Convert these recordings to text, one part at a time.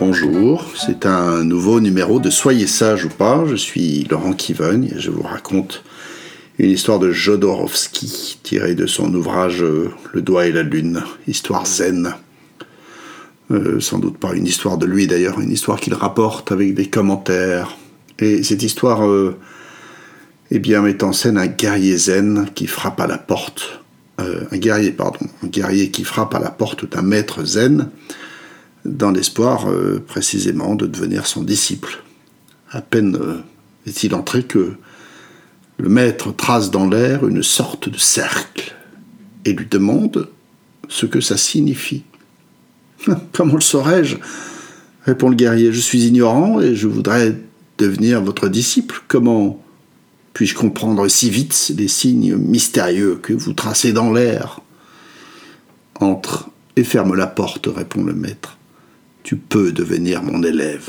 Bonjour, c'est un nouveau numéro de Soyez sage ou pas. Je suis Laurent Kivogne et je vous raconte une histoire de Jodorowsky tirée de son ouvrage euh, Le doigt et la lune, histoire zen. Euh, sans doute pas une histoire de lui d'ailleurs, une histoire qu'il rapporte avec des commentaires. Et cette histoire, euh, eh bien, met en scène un guerrier zen qui frappe à la porte. un guerrier, pardon, un guerrier qui frappe à la porte d'un maître zen dans l'espoir précisément de devenir son disciple. À peine est-il entré que le maître trace dans l'air une sorte de cercle et lui demande ce que ça signifie. Comment le saurais-je? Répond le guerrier. Je suis ignorant et je voudrais devenir votre disciple. Comment puis-je comprendre si vite les signes mystérieux que vous tracez dans l'air? Entre et ferme la porte, répond le maître. Tu peux devenir mon élève.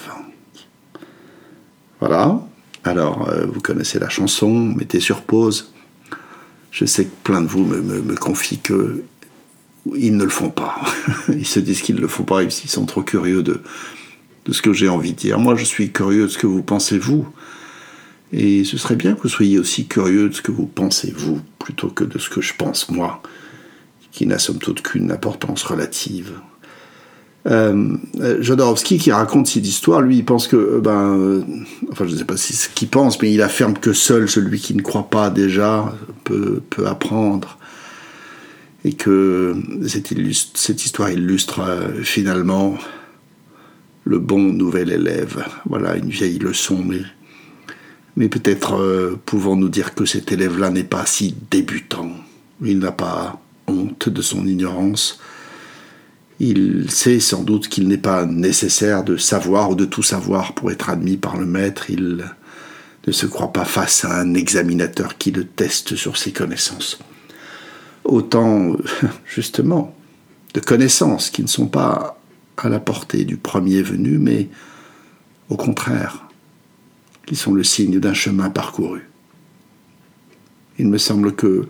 Voilà, alors, euh, vous connaissez la chanson, mettez sur pause. Je sais que plein de vous me, confient que ils ne le font pas. ils se disent qu'ils ne le font pas, ils sont trop curieux de, de ce que j'ai envie de dire. Moi, je suis curieux de ce que vous pensez vous. Et ce serait bien que vous soyez aussi curieux de ce que vous pensez vous, plutôt que de ce que je pense moi, qui n'a somme toute qu'une importance relative. Euh, Jodorowsky qui raconte cette histoire, lui, il pense que, euh, ben, euh, enfin, je ne sais pas ce qu'il pense, mais il affirme que seul celui qui ne croit pas déjà peut, peut apprendre. Et que cette, cette histoire illustre finalement le bon nouvel élève. Voilà, une vieille leçon, mais, mais peut-être pouvons-nous dire que cet élève-là n'est pas si débutant. Il n'a pas honte de son ignorance il sait sans doute qu'il n'est pas nécessaire de savoir ou de tout savoir pour être admis par le maître. Il ne se croit pas face à un examinateur qui le teste sur ses connaissances. Autant, justement, de connaissances qui ne sont pas à la portée du premier venu, mais au contraire, qui sont le signe d'un chemin parcouru. Il me semble que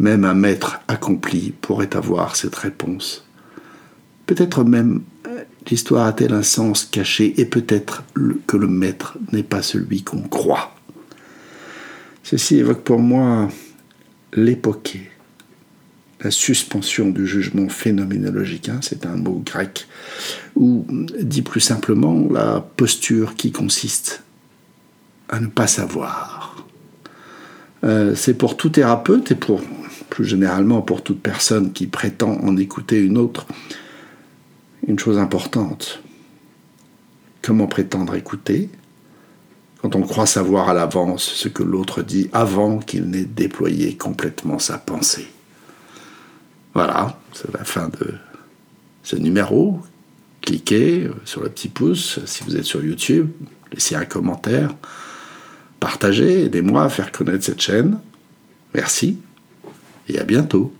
même un maître accompli pourrait avoir cette réponse. Peut-être même l'histoire a-t-elle un sens caché et peut-être que le maître n'est pas celui qu'on croit. Ceci évoque pour moi l'époqué, la suspension du jugement phénoménologique, hein, c'est un mot grec, ou dit plus simplement la posture qui consiste à ne pas savoir. Euh, c'est pour tout thérapeute et pour plus généralement pour toute personne qui prétend en écouter une autre une chose importante. Comment prétendre écouter quand on croit savoir à l'avance ce que l'autre dit avant qu'il n'ait déployé complètement sa pensée? Voilà, c'est la fin de ce numéro. Cliquez sur le petit pouce si vous êtes sur YouTube, laissez un commentaire, partagez, aidez-moi à faire connaître cette chaîne. Merci et à bientôt.